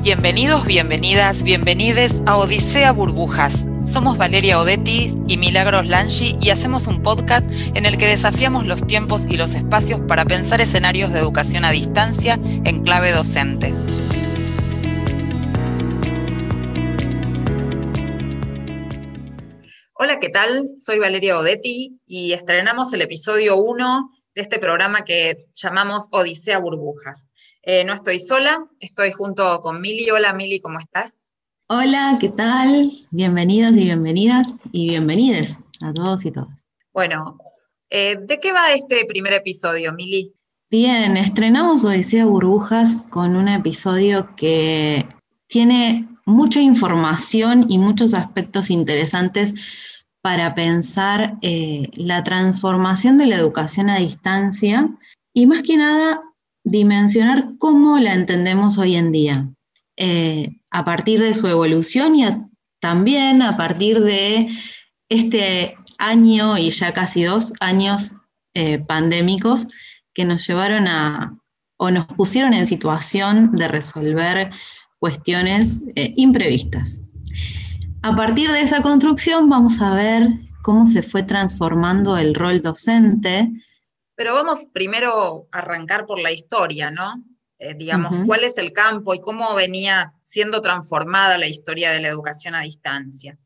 Bienvenidos, bienvenidas, bienvenides a Odisea Burbujas. Somos Valeria Odetti y Milagros Lanchi y hacemos un podcast en el que desafiamos los tiempos y los espacios para pensar escenarios de educación a distancia en clave docente. Hola, ¿qué tal? Soy Valeria Odetti y estrenamos el episodio 1 de este programa que llamamos Odisea Burbujas. Eh, no estoy sola, estoy junto con Mili. Hola Mili, ¿cómo estás? Hola, ¿qué tal? Bienvenidos y bienvenidas y bienvenides a todos y todas. Bueno, eh, ¿de qué va este primer episodio, Mili? Bien, estrenamos Odisea Burbujas con un episodio que tiene mucha información y muchos aspectos interesantes para pensar eh, la transformación de la educación a distancia y más que nada dimensionar cómo la entendemos hoy en día, eh, a partir de su evolución y también a partir de este año y ya casi dos años eh, pandémicos que nos llevaron a o nos pusieron en situación de resolver cuestiones eh, imprevistas. A partir de esa construcción vamos a ver cómo se fue transformando el rol docente, pero vamos primero a arrancar por la historia, ¿no? Eh, digamos, cuál es el campo y cómo venía siendo transformada la historia de la educación a distancia.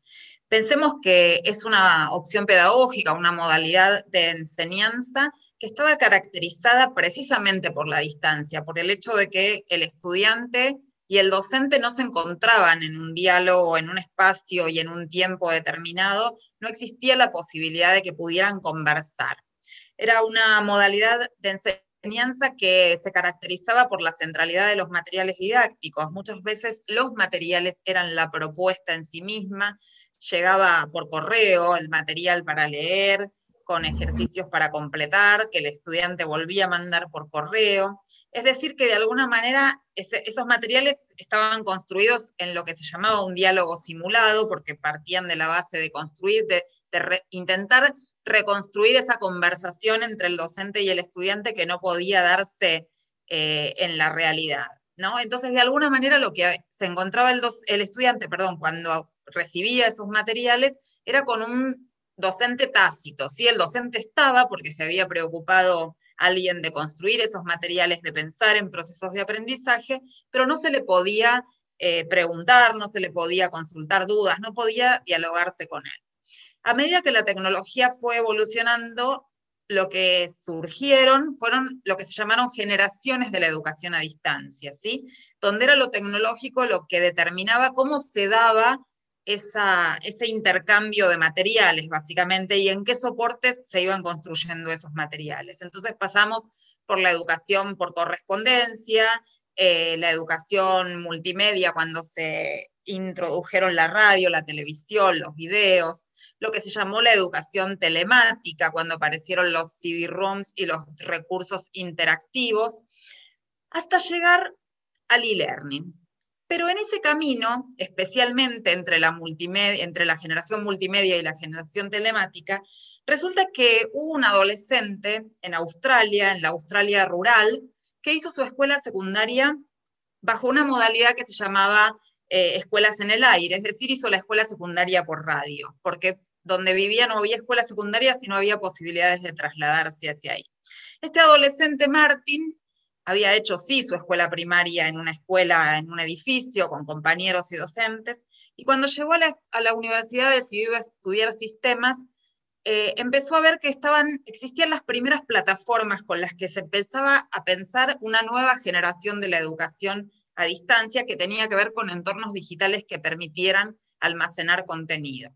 Pensemos que es una opción pedagógica, una modalidad de enseñanza que estaba caracterizada precisamente por la distancia, por el hecho de que el estudiante y el docente no se encontraban en un diálogo, en un espacio y en un tiempo determinado, no existía la posibilidad de que pudieran conversar era una modalidad de enseñanza que se caracterizaba por la centralidad de los materiales didácticos. Muchas veces los materiales eran la propuesta en sí misma, llegaba por correo el material para leer, con ejercicios para completar, que el estudiante volvía a mandar por correo. Es decir, que de alguna manera esos materiales estaban construidos en lo que se llamaba un diálogo simulado, porque partían de la base de construir, de, intentar reconstruir esa conversación entre el docente y el estudiante que no podía darse eh, en la realidad. ¿no? Entonces, de alguna manera, lo que se encontraba el, estudiante, perdón, cuando recibía esos materiales, era con un docente tácito. ¿sí? El docente estaba porque se había preocupado alguien de construir esos materiales, de pensar en procesos de aprendizaje, pero no se le podía eh, preguntar, no se le podía consultar dudas, no podía dialogarse con él a medida que la tecnología fue evolucionando, lo que surgieron fueron lo que se llamaron generaciones de la educación a distancia, ¿sí? Donde era lo tecnológico lo que determinaba cómo se daba ese intercambio de materiales, básicamente, y en qué soportes se iban construyendo esos materiales. Entonces pasamos por la educación por correspondencia, eh, la educación multimedia cuando se introdujeron la radio, la televisión, los videos, lo que se llamó la educación telemática, cuando aparecieron los CD-ROMs y los recursos interactivos, hasta llegar al e-learning. Pero en ese camino, especialmente entre la, multimedia, entre la generación multimedia y la generación telemática, resulta que hubo un adolescente en Australia, en la Australia rural, que hizo su escuela secundaria bajo una modalidad que se llamaba eh, escuelas en el aire, es decir, hizo la escuela secundaria por radio, porque donde vivía no había escuela secundaria, sino había posibilidades de trasladarse hacia ahí. Este adolescente Martín había hecho sí su escuela primaria en una escuela, en un edificio, con compañeros y docentes, y cuando llegó a la, universidad decidió estudiar sistemas, eh, empezó a ver que estaban, existían las primeras plataformas con las que se empezaba a pensar una nueva generación de la educación a distancia que tenía que ver con entornos digitales que permitieran almacenar contenido.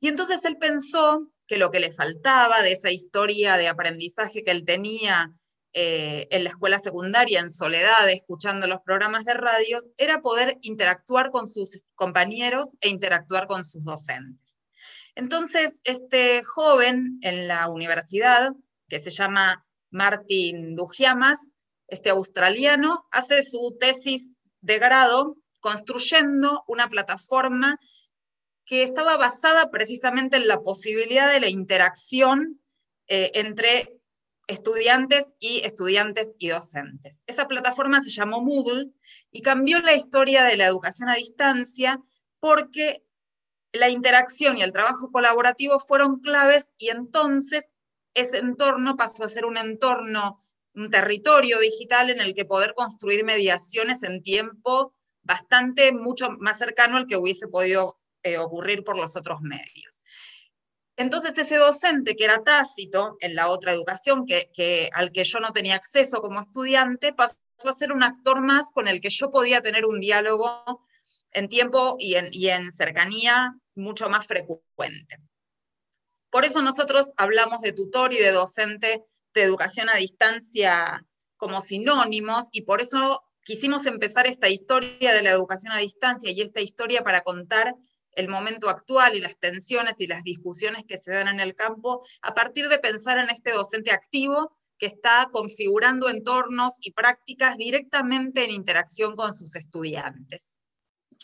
Y entonces él pensó que lo que le faltaba de esa historia de aprendizaje que él tenía eh, en la escuela secundaria, en soledad, escuchando los programas de radio, era poder interactuar con sus compañeros e interactuar con sus docentes. Entonces, este joven en la universidad, que se llama Martin Dugiamas, este australiano, hace su tesis de grado construyendo una plataforma que estaba basada precisamente en la posibilidad de la interacción eh, entre estudiantes y estudiantes y docentes. Esa plataforma se llamó Moodle y cambió la historia de la educación a distancia porque la interacción y el trabajo colaborativo fueron claves y entonces ese entorno pasó a ser un entorno, un territorio digital en el que poder construir mediaciones en tiempo bastante mucho más cercano al que hubiese podido eh, ocurrir por los otros medios. Entonces ese docente que era tácito en la otra educación, que, al que yo no tenía acceso como estudiante, pasó a ser un actor más con el que yo podía tener un diálogo en tiempo y en, y en cercanía mucho más frecuente. Por eso nosotros hablamos de tutor y de docente de educación a distancia como sinónimos y por eso quisimos empezar esta historia de la educación a distancia y esta historia para contar el momento actual y las tensiones y las discusiones que se dan en el campo a partir de pensar en este docente activo que está configurando entornos y prácticas directamente en interacción con sus estudiantes.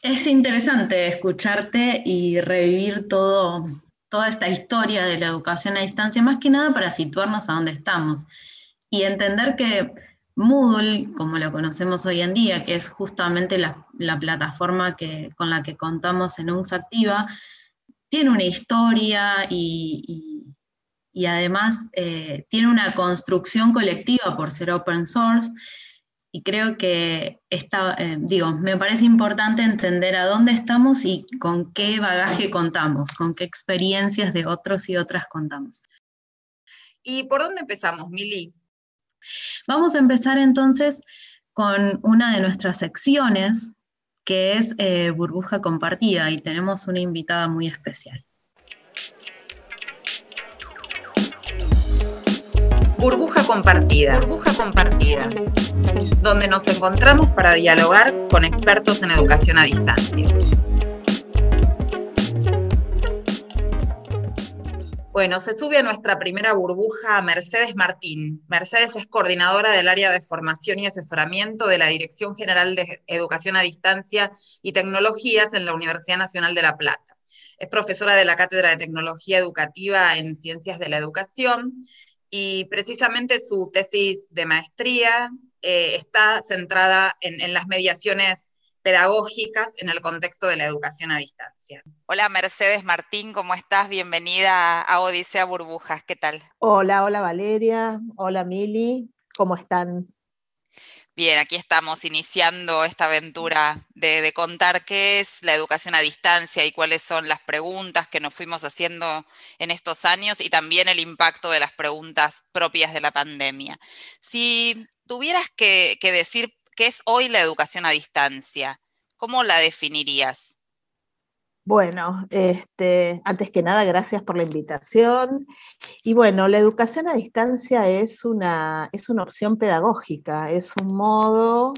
Es interesante escucharte y revivir todo, toda esta historia de la educación a distancia, más que nada para situarnos a dónde estamos y entender que Moodle, como lo conocemos hoy en día, que es justamente la, plataforma que, con la que contamos en UNS Activa, tiene una historia y, además eh, tiene una construcción colectiva por ser open source. Y creo que está, eh, digo, me parece importante entender a dónde estamos y con qué bagaje contamos, con qué experiencias de otros y otras contamos. ¿Y por dónde empezamos, Mili? Vamos a empezar entonces con una de nuestras secciones, que es eh, burbuja compartida, y tenemos una invitada muy especial. Burbuja compartida. Burbuja compartida. Donde nos encontramos para dialogar con expertos en educación a distancia. Bueno, se sube a nuestra primera burbuja Mercedes Martín. Mercedes es coordinadora del área de formación y asesoramiento de la Dirección General de Educación a Distancia y Tecnologías en la Universidad Nacional de La Plata. Es profesora de la Cátedra de Tecnología Educativa en Ciencias de la Educación y precisamente su tesis de maestría eh, está centrada en las mediaciones pedagógicas en el contexto de la educación a distancia. Hola Mercedes Martín, ¿cómo estás? Bienvenida a Odisea Burbujas, ¿qué tal? Hola, hola Valeria, hola Mili, ¿cómo están? Bien, aquí estamos iniciando esta aventura de, contar qué es la educación a distancia y cuáles son las preguntas que nos fuimos haciendo en estos años y también el impacto de las preguntas propias de la pandemia. Si tuvieras que decir ¿Qué es hoy la educación a distancia? ¿Cómo la definirías? Bueno, este, antes que nada, gracias por la invitación. Y bueno, la educación a distancia es una, es una opción pedagógica, es un modo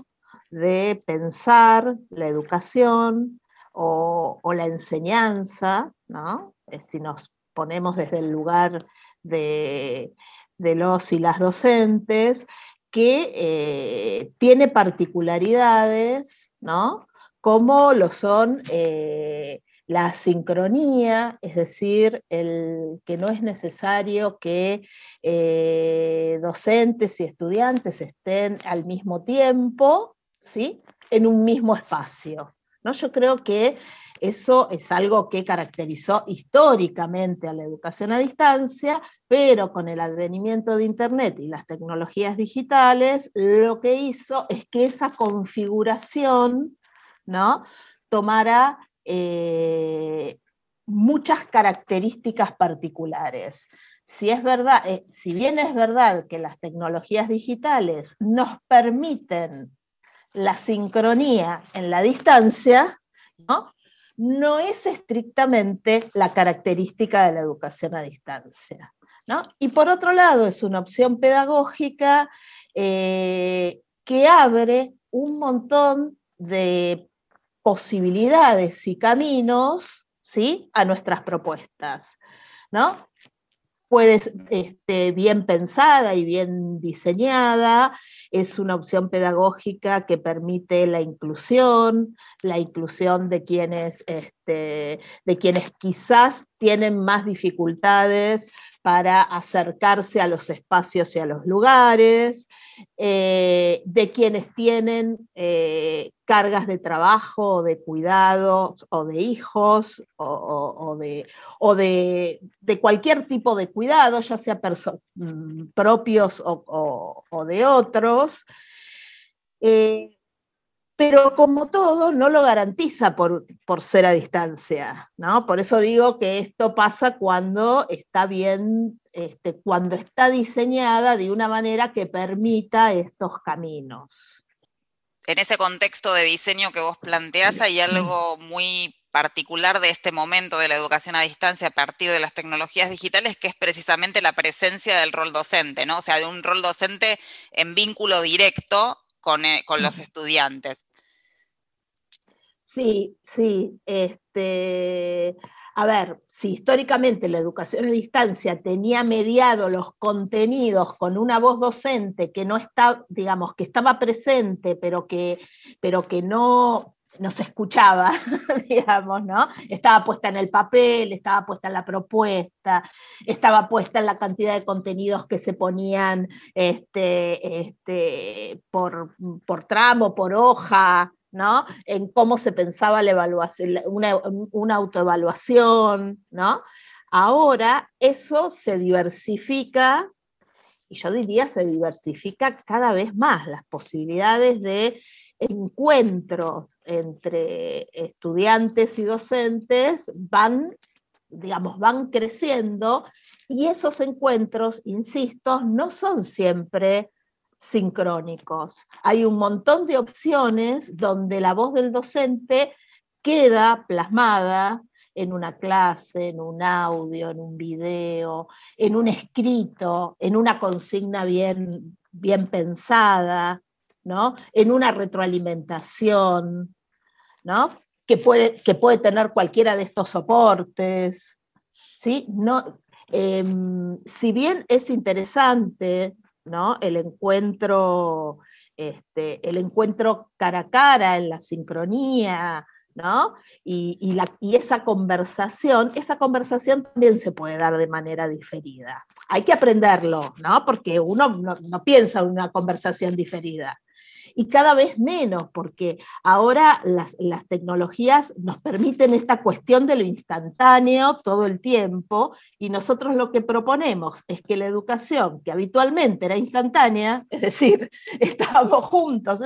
de pensar la educación o, la enseñanza, ¿no? Eh, si nos ponemos desde el lugar de, de los y las docentes, que eh, tiene particularidades, ¿no? Como lo son eh, la sincronía, es decir, el, que no es necesario que eh, docentes y estudiantes estén al mismo tiempo, ¿sí? En un mismo espacio. ¿no? Yo creo que eso es algo que caracterizó históricamente a la educación a distancia, pero con el advenimiento de Internet y las tecnologías digitales, lo que hizo es que esa configuración ¿no? tomara eh, muchas características particulares. Si, es verdad, eh, si bien es verdad que las tecnologías digitales nos permiten la sincronía en la distancia, ¿no? no es estrictamente la característica de la educación a distancia. Y por otro lado, es una opción pedagógica eh, que abre un montón de posibilidades y caminos ¿sí? a nuestras propuestas. ¿no? puede este, bien pensada y bien diseñada, es una opción pedagógica que permite la inclusión, la inclusión de quienes, este, de quienes quizás tienen más dificultades para acercarse a los espacios y a los lugares, eh, de quienes tienen eh, cargas de trabajo o de cuidado o de hijos o, de, de, cualquier tipo de cuidado, ya sea mm, propios o, de otros. Eh, pero como todo, no lo garantiza por, por, ser a distancia, ¿no? Por eso digo que esto pasa cuando está bien, este, cuando está diseñada de una manera que permita estos caminos. En ese contexto de diseño que vos planteás, hay algo muy particular de este momento de la educación a distancia a partir de las tecnologías digitales, que es precisamente la presencia del rol docente, ¿no? O sea, de un rol docente en vínculo directo eh, con, los estudiantes. Sí, sí. Este, a ver, si históricamente la educación a distancia tenía mediado los contenidos con una voz docente que no está, digamos, que estaba presente, pero que, pero que no, no se escuchaba, digamos, ¿no? Estaba puesta en el papel, estaba puesta en la propuesta, estaba puesta en la cantidad de contenidos que se ponían este, este, por, por tramo, por hoja, ¿no? En cómo se pensaba la evaluación, una, una autoevaluación, ¿no? Ahora eso se diversifica y yo diría se diversifica cada vez más las posibilidades de encuentros entre estudiantes y docentes van, digamos, van creciendo y esos encuentros, insisto, no son siempre sincrónicos. Hay un montón de opciones donde la voz del docente queda plasmada en una clase, en un audio, en un video, en un escrito, en una consigna bien, bien pensada, en una retroalimentación, ¿no? Que puede, que puede tener cualquiera de estos soportes. ¿sí? No, em, si bien es interesante ¿no? el, encuentro, este, el encuentro cara a cara en la sincronía, ¿no? Y, la, y, esa conversación, esa conversación también se puede dar de manera diferida. Hay que aprenderlo, ¿no? Porque uno no, no piensa en una conversación diferida y cada vez menos, porque ahora las, tecnologías nos permiten esta cuestión de lo instantáneo todo el tiempo y nosotros lo que proponemos es que la educación, que habitualmente era instantánea, es decir, estábamos juntos,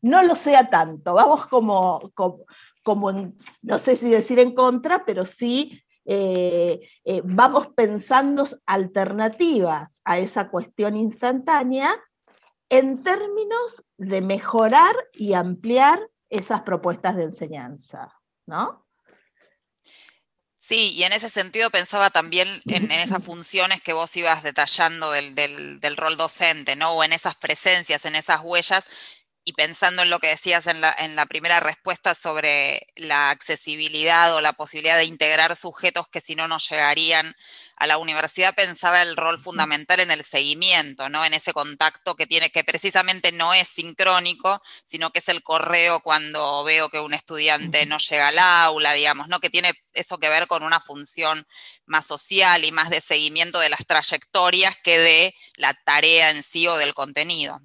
no lo sea tanto, vamos como, como, no sé si decir en contra, pero sí eh, eh, vamos pensando alternativas a esa cuestión instantánea en términos de mejorar y ampliar esas propuestas de enseñanza, ¿no? Sí, y en ese sentido pensaba también en, esas funciones que vos ibas detallando del, del, rol docente, ¿no? O en esas presencias, en esas huellas, y pensando en lo que decías en la, en la, primera respuesta sobre la accesibilidad o la posibilidad de integrar sujetos que si no no llegarían a la universidad, pensaba el rol fundamental en el seguimiento, ¿no? En ese contacto que tiene, que precisamente no es sincrónico, sino que es el correo cuando veo que un estudiante no llega al aula, digamos, ¿no? Que tiene eso que ver con una función más social y más de seguimiento de las trayectorias que de la tarea en sí o del contenido.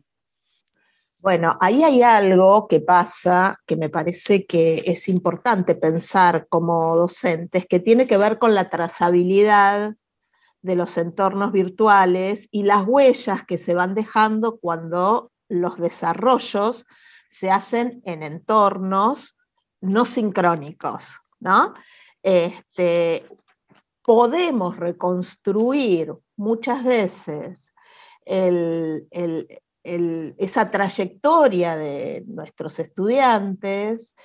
Bueno, ahí hay algo que pasa que me parece que es importante pensar como docentes, que tiene que ver con la trazabilidad de los entornos virtuales y las huellas que se van dejando cuando los desarrollos se hacen en entornos no sincrónicos, ¿no? Este, podemos reconstruir muchas veces el, esa trayectoria de nuestros estudiantes.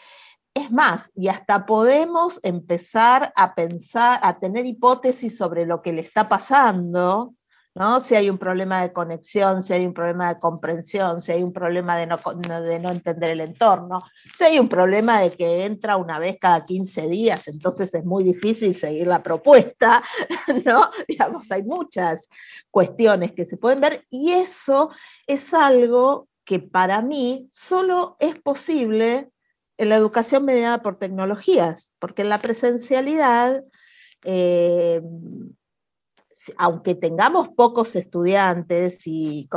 Es más, y hasta podemos empezar a pensar, a tener hipótesis sobre lo que le está pasando si hay un problema de conexión, si hay un problema de comprensión, si hay un problema de no, de no entender el entorno, si hay un problema de que entra una vez cada 15 días, entonces es muy difícil seguir la propuesta, ¿no? Digamos, hay muchas cuestiones que se pueden ver y eso es algo que para mí solo es posible en la educación mediada por tecnologías, porque en la presencialidad... Eh, aunque tengamos pocos estudiantes y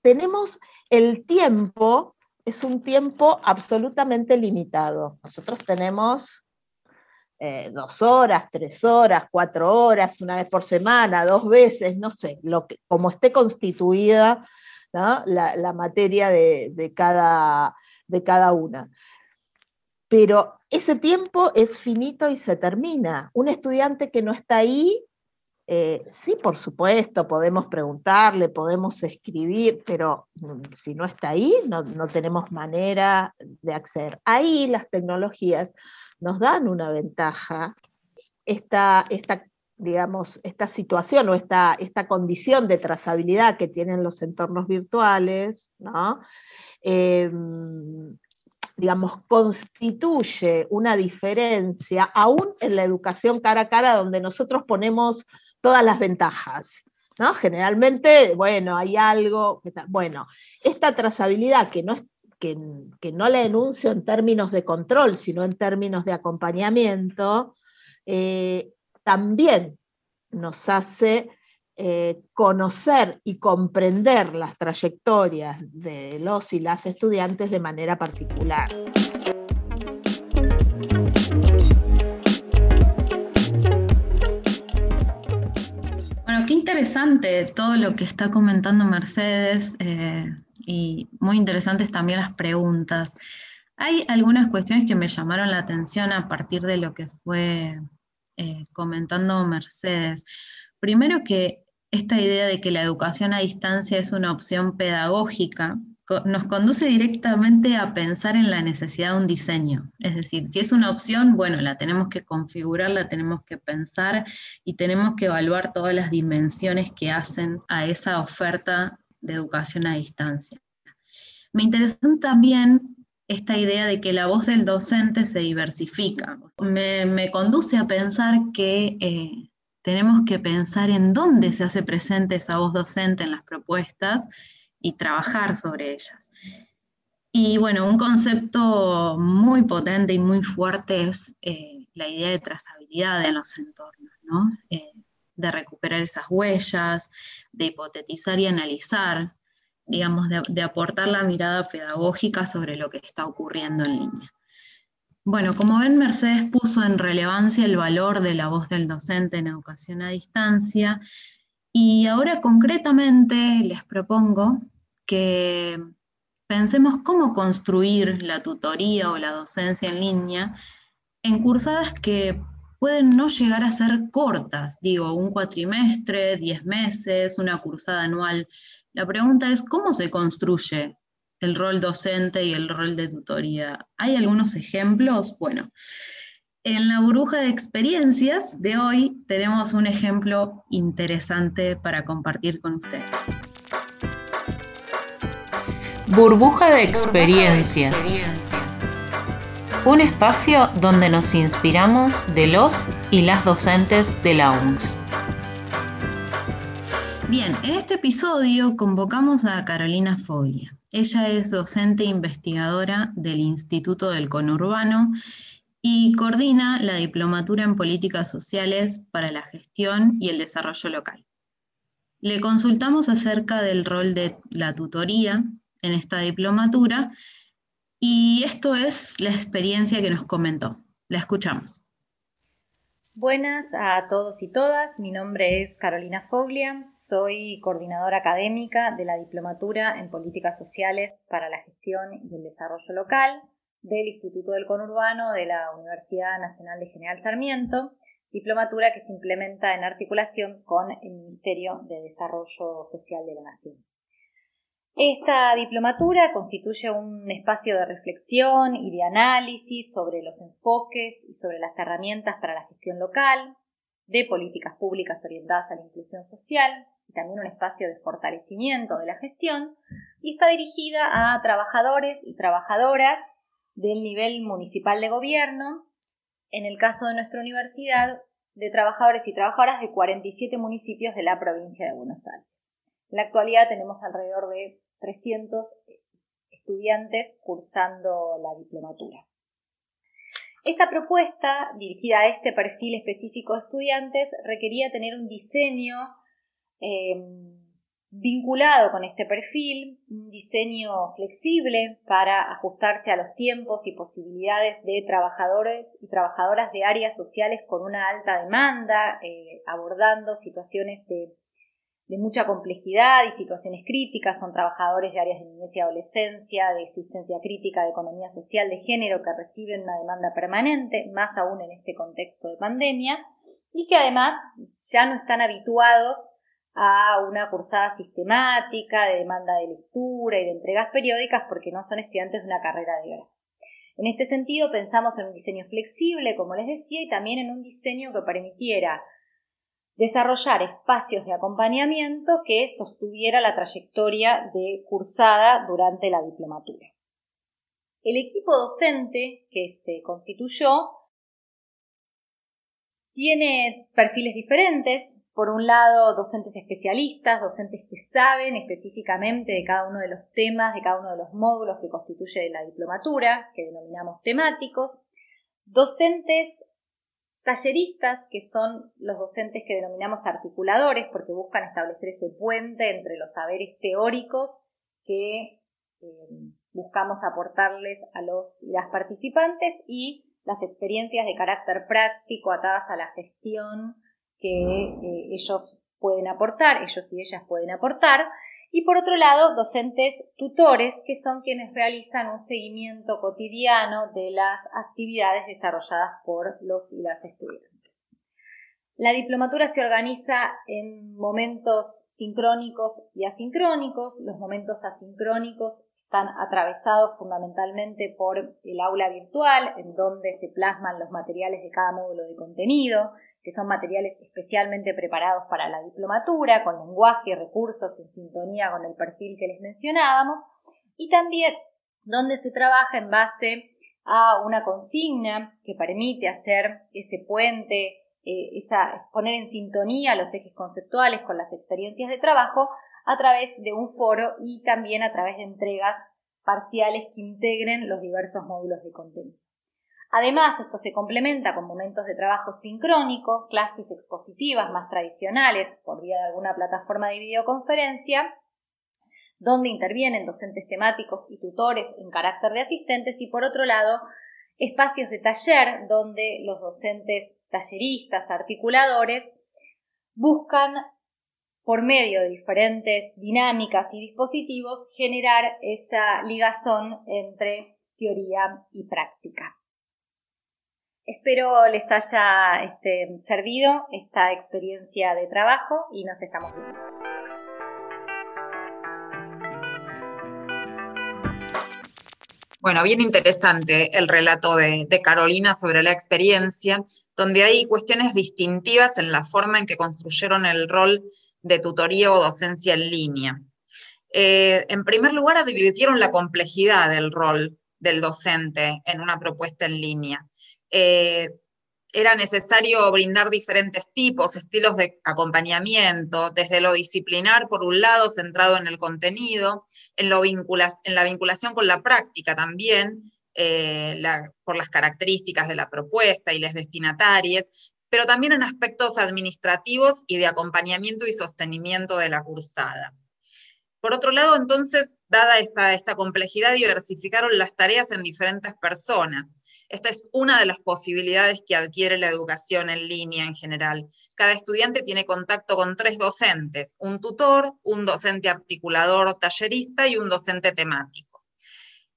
tenemos el tiempo, es un tiempo absolutamente limitado. Nosotros tenemos eh, dos horas, tres horas, cuatro horas, una vez por semana, dos veces, no sé, lo que, como esté constituida la, materia de, cada, de cada una. Pero ese tiempo es finito y se termina. Un estudiante que no está ahí eh, sí, por supuesto, podemos preguntarle, podemos escribir, pero mm, si no está ahí, no, tenemos manera de acceder. Ahí las tecnologías nos dan una ventaja. Esta, esta digamos, esta situación o esta, esta condición de trazabilidad que tienen los entornos virtuales, ¿no? Em, digamos, constituye una diferencia, aún en la educación cara a cara, donde nosotros ponemos todas las ventajas. ¿no? Generalmente, bueno, hay algo, que bueno, esta trazabilidad que no, que, no la enuncio en términos de control, sino en términos de acompañamiento, eh, también nos hace eh, conocer y comprender las trayectorias de los y las estudiantes de manera particular. Interesante todo lo que está comentando Mercedes eh, y muy interesantes también las preguntas. Hay algunas cuestiones que me llamaron la atención a partir de lo que fue eh, comentando Mercedes. Primero que esta idea de que la educación a distancia es una opción pedagógica nos conduce directamente a pensar en la necesidad de un diseño. Es decir, si es una opción, bueno, la tenemos que configurar, la tenemos que pensar y tenemos que evaluar todas las dimensiones que hacen a esa oferta de educación a distancia. Me interesó también esta idea de que la voz del docente se diversifica. Me, conduce a pensar que eh, tenemos que pensar en dónde se hace presente esa voz docente en las propuestas y trabajar sobre ellas. Y bueno, un concepto muy potente y muy fuerte es eh, la idea de trazabilidad en los entornos, ¿no? Eh, de recuperar esas huellas, de hipotetizar y analizar, digamos, de, de, aportar la mirada pedagógica sobre lo que está ocurriendo en línea. Bueno, como ven, Mercedes puso en relevancia el valor de la voz del docente en educación a distancia y ahora concretamente les propongo que pensemos cómo construir la tutoría o la docencia en línea en cursadas que pueden no llegar a ser cortas, digo, un cuatrimestre, diez meses, una cursada anual. La pregunta es, ¿cómo se construye el rol docente y el rol de tutoría? ¿Hay algunos ejemplos? Bueno, en la burbuja de experiencias de hoy tenemos un ejemplo interesante para compartir con ustedes. Burbuja de experiencias. Un espacio donde nos inspiramos de los y las docentes de la UNS. Bien, en este episodio convocamos a Carolina Foglia. Ella es docente e investigadora del Instituto del Conurbano y coordina la Diplomatura en Políticas Sociales para la Gestión y el Desarrollo Local. Le consultamos acerca del rol de la tutoría en esta diplomatura y esto es la experiencia que nos comentó. La escuchamos. Buenas a todos y todas, mi nombre es Carolina Foglia, soy coordinadora académica de la Diplomatura en Políticas Sociales para la Gestión y el Desarrollo Local del Instituto del Conurbano de la Universidad Nacional de General Sarmiento, diplomatura que se implementa en articulación con el Ministerio de Desarrollo Social de la Nación. Esta diplomatura constituye un espacio de reflexión y de análisis sobre los enfoques y sobre las herramientas para la gestión local, de políticas públicas orientadas a la inclusión social y también un espacio de fortalecimiento de la gestión y está dirigida a trabajadores y trabajadoras del nivel municipal de gobierno, en el caso de nuestra universidad, de trabajadores y trabajadoras de 47 municipios de la provincia de Buenos Aires. En la actualidad tenemos alrededor de 300 estudiantes cursando la diplomatura. Esta propuesta, dirigida a este perfil específico de estudiantes, requería tener un diseño em, vinculado con este perfil un diseño flexible para ajustarse a los tiempos y posibilidades de trabajadores y trabajadoras de áreas sociales con una alta demanda, eh, abordando situaciones de de mucha complejidad y situaciones críticas, son trabajadores de áreas de niñez y adolescencia, de existencia crítica, de economía social, de género, que reciben una demanda permanente, más aún en este contexto de pandemia, y que además ya no están habituados a una cursada sistemática de demanda de lectura y de entregas periódicas porque no son estudiantes de una carrera de grado. En este sentido, pensamos en un diseño flexible, como les decía, y también en un diseño que permitiera desarrollar espacios de acompañamiento que sostuviera la trayectoria de cursada durante la diplomatura. El equipo docente que se constituyó tiene perfiles diferentes. Por un lado, docentes especialistas, docentes que saben específicamente de cada uno de los temas, de cada uno de los módulos que constituye la diplomatura, que denominamos temáticos. Docentes Talleristas, que son los docentes que denominamos articuladores, porque buscan establecer ese puente entre los saberes teóricos que eh, buscamos aportarles a los y las participantes y las experiencias de carácter práctico atadas a la gestión que eh, ellos pueden aportar, ellos y ellas pueden aportar, y por otro lado, docentes tutores, que son quienes realizan un seguimiento cotidiano de las actividades desarrolladas por los y las estudiantes. La diplomatura se organiza en momentos sincrónicos y asincrónicos. Los momentos asincrónicos están atravesados fundamentalmente por el aula virtual, en donde se plasman los materiales de cada módulo de contenido, que son materiales especialmente preparados para la diplomatura, con lenguaje y recursos en sintonía con el perfil que les mencionábamos, y también donde se trabaja en base a una consigna que permite hacer ese puente, eh, esa, poner en sintonía los ejes conceptuales con las experiencias de trabajo a través de un foro y también a través de entregas parciales que integren los diversos módulos de contenido. Además, esto se complementa con momentos de trabajo sincrónico, clases expositivas más tradicionales por vía de alguna plataforma de videoconferencia, donde intervienen docentes temáticos y tutores en carácter de asistentes y por otro lado, espacios de taller donde los docentes talleristas, articuladores, buscan por medio de diferentes dinámicas y dispositivos generar esa ligazón entre teoría y práctica. Espero les haya este, servido esta experiencia de trabajo y nos estamos viendo. Bueno, bien interesante el relato de, Carolina sobre la experiencia, donde hay cuestiones distintivas en la forma en que construyeron el rol de tutoría o docencia en línea. Eh, en primer lugar, advirtieron la complejidad del rol del docente en una propuesta en línea. Eh, era necesario brindar diferentes tipos, estilos de acompañamiento, desde lo disciplinar, por un lado, centrado en el contenido, en, lo en la vinculación con la práctica también, eh, por las características de la propuesta y las destinatarias, pero también en aspectos administrativos y de acompañamiento y sostenimiento de la cursada. Por otro lado, entonces, dada esta complejidad, diversificaron las tareas en diferentes personas esta es una de las posibilidades que adquiere la educación en línea en general. Cada estudiante tiene contacto con tres docentes, un tutor, un docente articulador tallerista y un docente temático.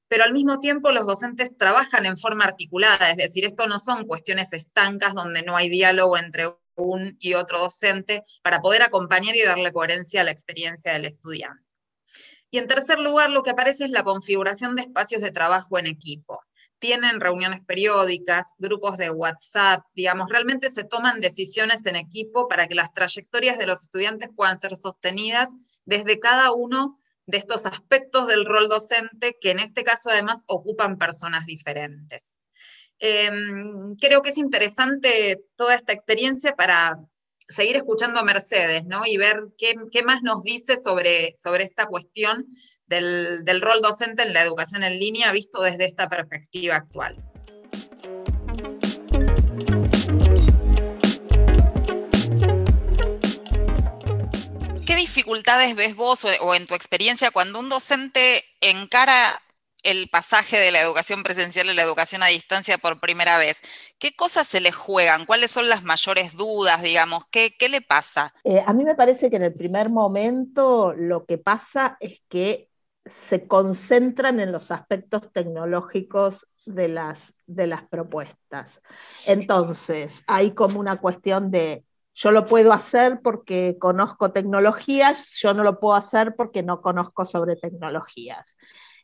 Pero al mismo tiempo los docentes trabajan en forma articulada, es decir, esto no son cuestiones estancas donde no hay diálogo entre un y otro docente para poder acompañar y darle coherencia a la experiencia del estudiante. Y en tercer lugar, lo que aparece es la configuración de espacios de trabajo en equipo tienen reuniones periódicas, grupos de WhatsApp, digamos, realmente se toman decisiones en equipo para que las trayectorias de los estudiantes puedan ser sostenidas desde cada uno de estos aspectos del rol docente, que en este caso además ocupan personas diferentes. Em, creo que es interesante toda esta experiencia para seguir escuchando a Mercedes, ¿no? Y ver qué, qué más nos dice sobre, sobre esta cuestión del, rol docente en la educación en línea visto desde esta perspectiva actual. dificultades ves vos o, en tu experiencia cuando un docente encara el pasaje de la educación presencial a la educación a distancia por primera vez? ¿Qué cosas se le juegan? ¿Cuáles son las mayores dudas, digamos? ¿Qué, le pasa? Eh, a mí me parece que en el primer momento lo que pasa es que se concentran en los aspectos tecnológicos de las, de las propuestas. Entonces, hay como una cuestión de yo lo puedo hacer porque conozco tecnologías, yo no lo puedo hacer porque no conozco sobre tecnologías.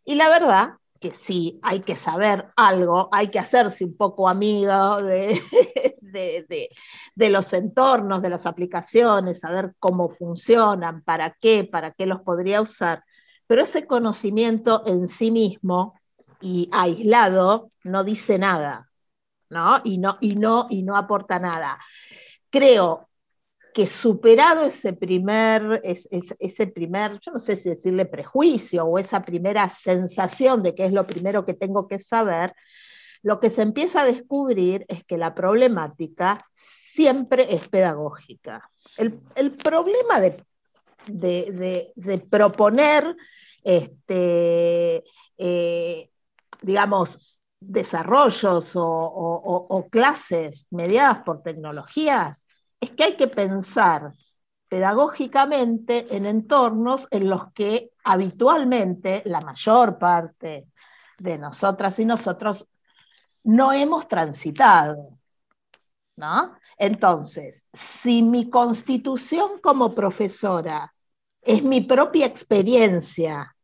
Y la verdad que sí, hay que saber algo, hay que hacerse un poco amigo de, de, los entornos, de las aplicaciones, saber cómo funcionan, para qué, para qué los podría usar. Pero ese conocimiento en sí mismo y aislado no dice nada, ¿no? Y no, y no, y no aporta nada creo que superado ese primer, ese primer, yo no sé si decirle prejuicio o esa primera sensación de que es lo primero que tengo que saber, lo que se empieza a descubrir es que la problemática siempre es pedagógica. El, problema de, proponer, este, eh, digamos, desarrollos o, clases mediadas por tecnologías, es que hay que pensar pedagógicamente en entornos en los que habitualmente la mayor parte de nosotras y nosotros no hemos transitado. ¿no? Entonces, si mi constitución como profesora es mi propia experiencia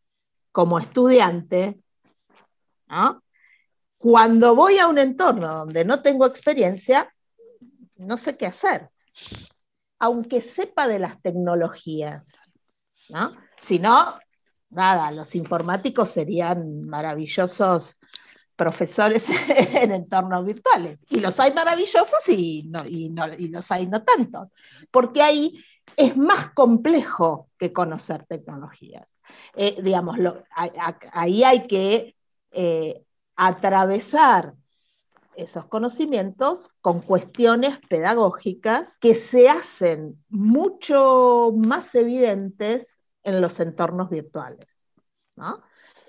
como estudiante. Cuando voy a un entorno donde no tengo experiencia, no sé qué hacer, aunque sepa de las tecnologías, ¿no? Si no, nada, los informáticos serían maravillosos profesores en entornos virtuales. Y los hay maravillosos y, los hay no tanto, porque ahí es más complejo que conocer tecnologías. Eh, digamos, ahí hay que eh, atravesar esos conocimientos con cuestiones pedagógicas que se hacen mucho más evidentes en los entornos virtuales.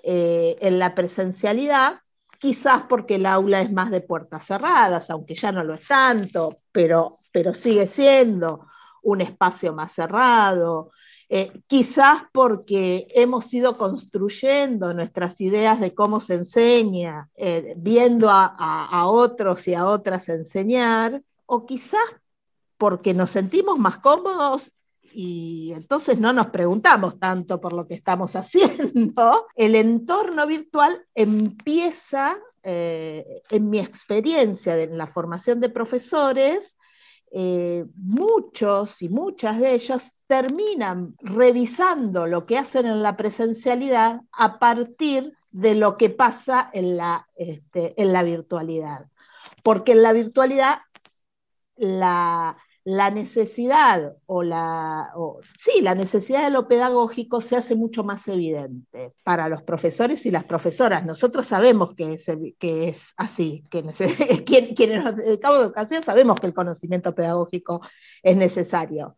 Eh, en la presencialidad, quizás porque el aula es más de puertas cerradas, aunque ya no lo es tanto, pero, pero sigue siendo un espacio más cerrado, eh, quizás porque hemos ido construyendo nuestras ideas de cómo se enseña, eh, viendo a, otros y a otras enseñar, o quizás porque nos sentimos más cómodos y entonces no nos preguntamos tanto por lo que estamos haciendo, el entorno virtual empieza, eh, en mi experiencia en la formación de profesores, muchos y muchas de ellos terminan revisando lo que hacen en la presencialidad a partir de lo que pasa en la, este, en la virtualidad. Porque en la virtualidad la, necesidad o la, sí, la necesidad de lo pedagógico se hace mucho más evidente para los profesores y las profesoras. Nosotros sabemos que es, que es así, que quienes nos dedicamos a educación sabemos que el conocimiento pedagógico es necesario.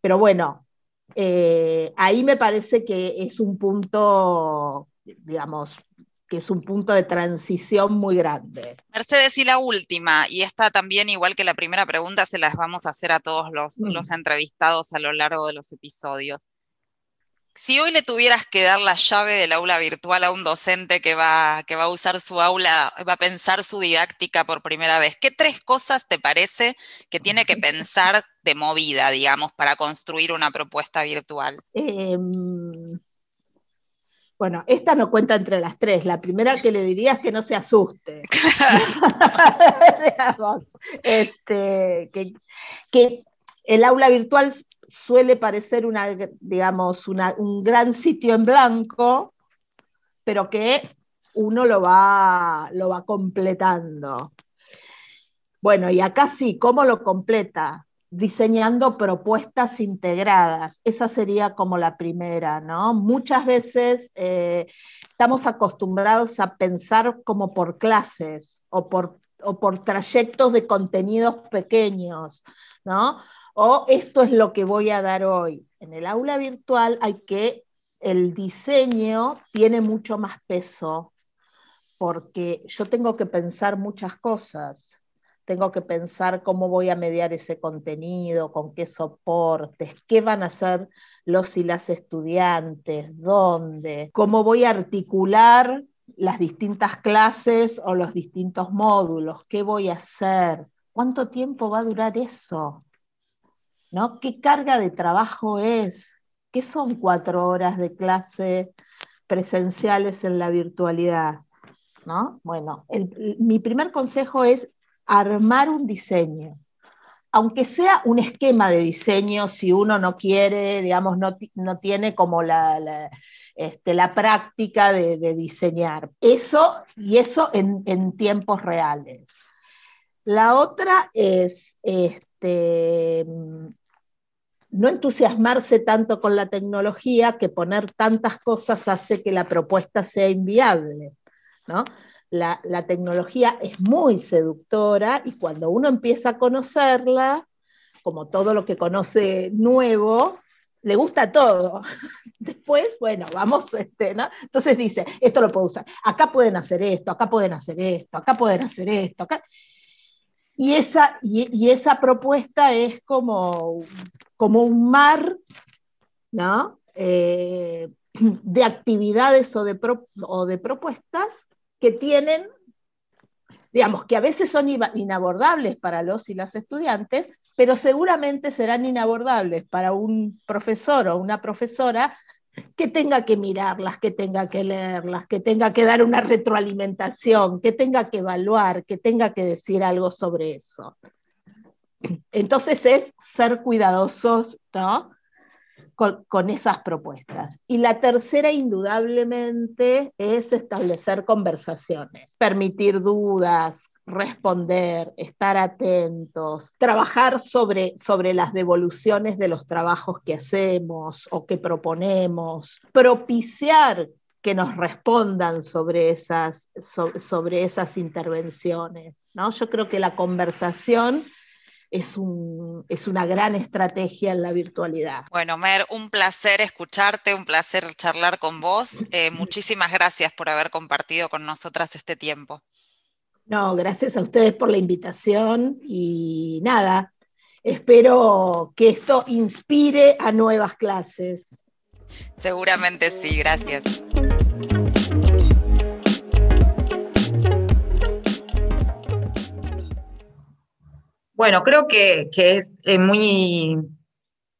Pero bueno, eh, ahí me parece que es un punto, digamos, que es un punto de transición muy grande. Mercedes, y la última, y esta también, igual que la primera pregunta, se las vamos a hacer a todos los, mm. los entrevistados a lo largo de los episodios. Si hoy le tuvieras que dar la llave del aula virtual a un docente que va, que va a usar su aula, va a pensar su didáctica por primera vez, ¿qué tres cosas te parece que tiene que pensar de movida, digamos, para construir una propuesta virtual? Em, bueno, esta no cuenta entre las tres. La primera que le diría es que no se asuste. este, que, que el aula virtual suele parecer una, digamos, un gran sitio en blanco, pero que uno lo va, lo va completando. Bueno, y acá sí, ¿cómo lo completa? Diseñando propuestas integradas. Esa sería como la primera, ¿no? Muchas veces eh, estamos acostumbrados a pensar como por clases o por o por trayectos de contenidos pequeños, ¿no? O esto es lo que voy a dar hoy. En el aula virtual hay que, el diseño tiene mucho más peso, porque yo tengo que pensar muchas cosas. Tengo que pensar cómo voy a mediar ese contenido, con qué soportes, qué van a hacer los y las estudiantes, dónde, cómo voy a articular las distintas clases o los distintos módulos, qué voy a hacer, cuánto tiempo va a durar eso, ¿no? ¿Qué carga de trabajo es? ¿Qué son cuatro horas de clase presenciales en la virtualidad? ¿No? Bueno, mi primer consejo es armar un diseño, aunque sea un esquema de diseño, si uno no quiere, digamos, no, tiene como la, este, la práctica de, diseñar. Eso y eso en, tiempos reales. La otra es este, no entusiasmarse tanto con la tecnología que poner tantas cosas hace que la propuesta sea inviable. ¿no? La, tecnología es muy seductora y cuando uno empieza a conocerla, como todo lo que conoce nuevo, le gusta todo. Después, bueno, vamos, este. Entonces dice, esto lo puedo usar, acá pueden hacer esto, acá pueden hacer esto, acá pueden hacer esto. Y esa, y, esa propuesta es como, como un mar, ¿no? Eh, de actividades o de, o de propuestas que tienen, digamos, que a veces son inabordables para los y las estudiantes, pero seguramente serán inabordables para un profesor o una profesora que tenga que mirarlas, que tenga que leerlas, que tenga que dar una retroalimentación, que tenga que evaluar, que tenga que decir algo sobre eso. Entonces es ser cuidadosos, ¿no? Con, esas propuestas. Y la tercera, indudablemente, es establecer conversaciones, permitir dudas, responder, estar atentos, trabajar sobre, sobre las devoluciones de los trabajos que hacemos o que proponemos, propiciar que nos respondan sobre esas, sobre esas intervenciones. ¿no? Yo creo que la conversación es, un, es una gran estrategia en la virtualidad. Bueno, Mer, un placer escucharte, un placer charlar con vos. Eh, muchísimas gracias por haber compartido con nosotras este tiempo. No, gracias a ustedes por la invitación y nada, espero que esto inspire a nuevas clases. Seguramente sí, gracias. Bueno, creo que, es eh, muy,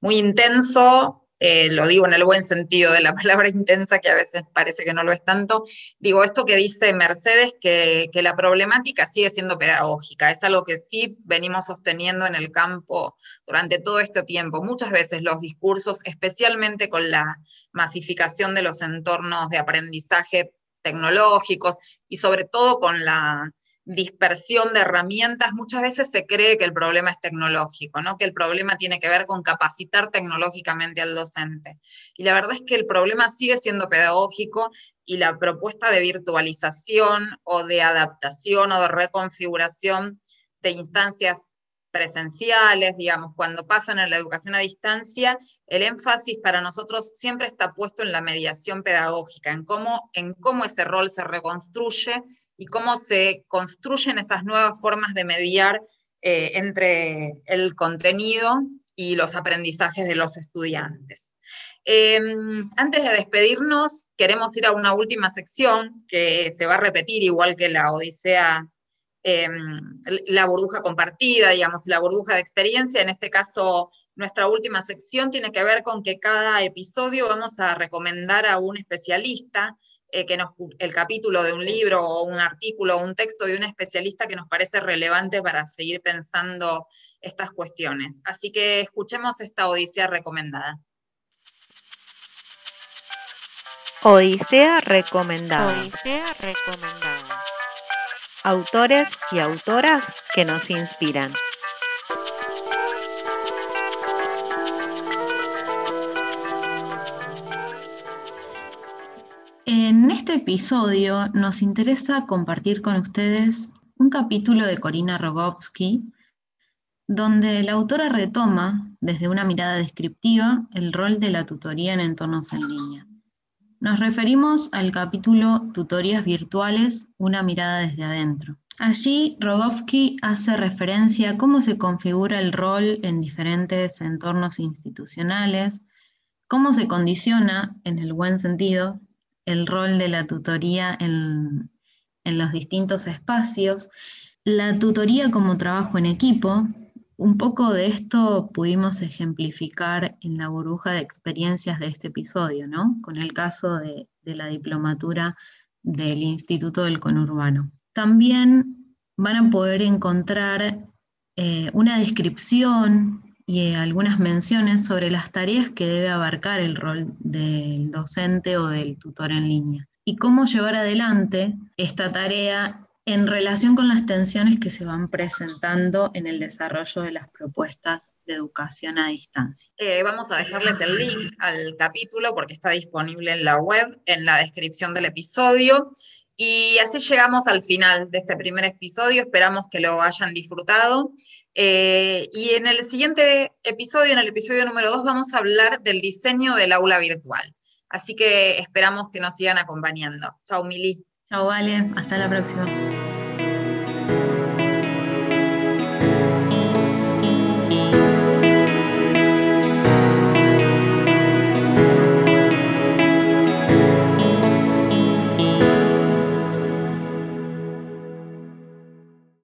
muy intenso, eh, lo digo en el buen sentido de la palabra intensa, que a veces parece que no lo es tanto. Digo, esto que dice Mercedes, que, que, la problemática sigue siendo pedagógica, es algo que sí venimos sosteniendo en el campo durante todo este tiempo. Muchas veces los discursos, especialmente con la masificación de los entornos de aprendizaje tecnológicos y sobre todo con la dispersión de herramientas, muchas veces se cree que el problema es tecnológico, ¿no? que el problema tiene que ver con capacitar tecnológicamente al docente. Y la verdad es que el problema sigue siendo pedagógico y la propuesta de virtualización o de adaptación o de reconfiguración de instancias presenciales, digamos, cuando pasan en la educación a distancia, el énfasis para nosotros siempre está puesto en la mediación pedagógica, en cómo, en cómo ese rol se reconstruye y cómo se construyen esas nuevas formas de mediar eh, entre el contenido y los aprendizajes de los estudiantes. Em, antes de despedirnos, queremos ir a una última sección que se va a repetir igual que la Odisea, em, la burbuja compartida, digamos, la burbuja de experiencia. En este caso, nuestra última sección tiene que ver con que cada episodio vamos a recomendar a un especialista eh, que nos, el capítulo de un libro o un artículo o un texto de un especialista que nos parece relevante para seguir pensando estas cuestiones. Así que escuchemos esta Odisea recomendada. Odisea recomendada. Odisea recomendada. Autores y autoras que nos inspiran. En este episodio nos interesa compartir con ustedes un capítulo de Corina Rogowski, donde la autora retoma, desde una mirada descriptiva, el rol de la tutoría en entornos en línea. Nos referimos al capítulo Tutorías virtuales, una mirada desde adentro. Allí Rogowski hace referencia a cómo se configura el rol en diferentes entornos institucionales, cómo se condiciona, en el buen sentido, el rol de la tutoría en, los distintos espacios, la tutoría como trabajo en equipo. Un poco de esto pudimos ejemplificar en la burbuja de experiencias de este episodio, ¿no? Con el caso de, la diplomatura del Instituto del Conurbano. También van a poder encontrar eh, una descripción y algunas menciones sobre las tareas que debe abarcar el rol del docente o del tutor en línea y cómo llevar adelante esta tarea en relación con las tensiones que se van presentando en el desarrollo de las propuestas de educación a distancia. Eh, vamos a dejarles el link al capítulo porque está disponible en la web, en la descripción del episodio. Y así llegamos al final de este primer episodio. Esperamos que lo hayan disfrutado. Eh, y en el siguiente episodio, en el episodio número 2, vamos a hablar del diseño del aula virtual. Así que esperamos que nos sigan acompañando. Chao, Mili. Chao, Vale. Hasta la próxima.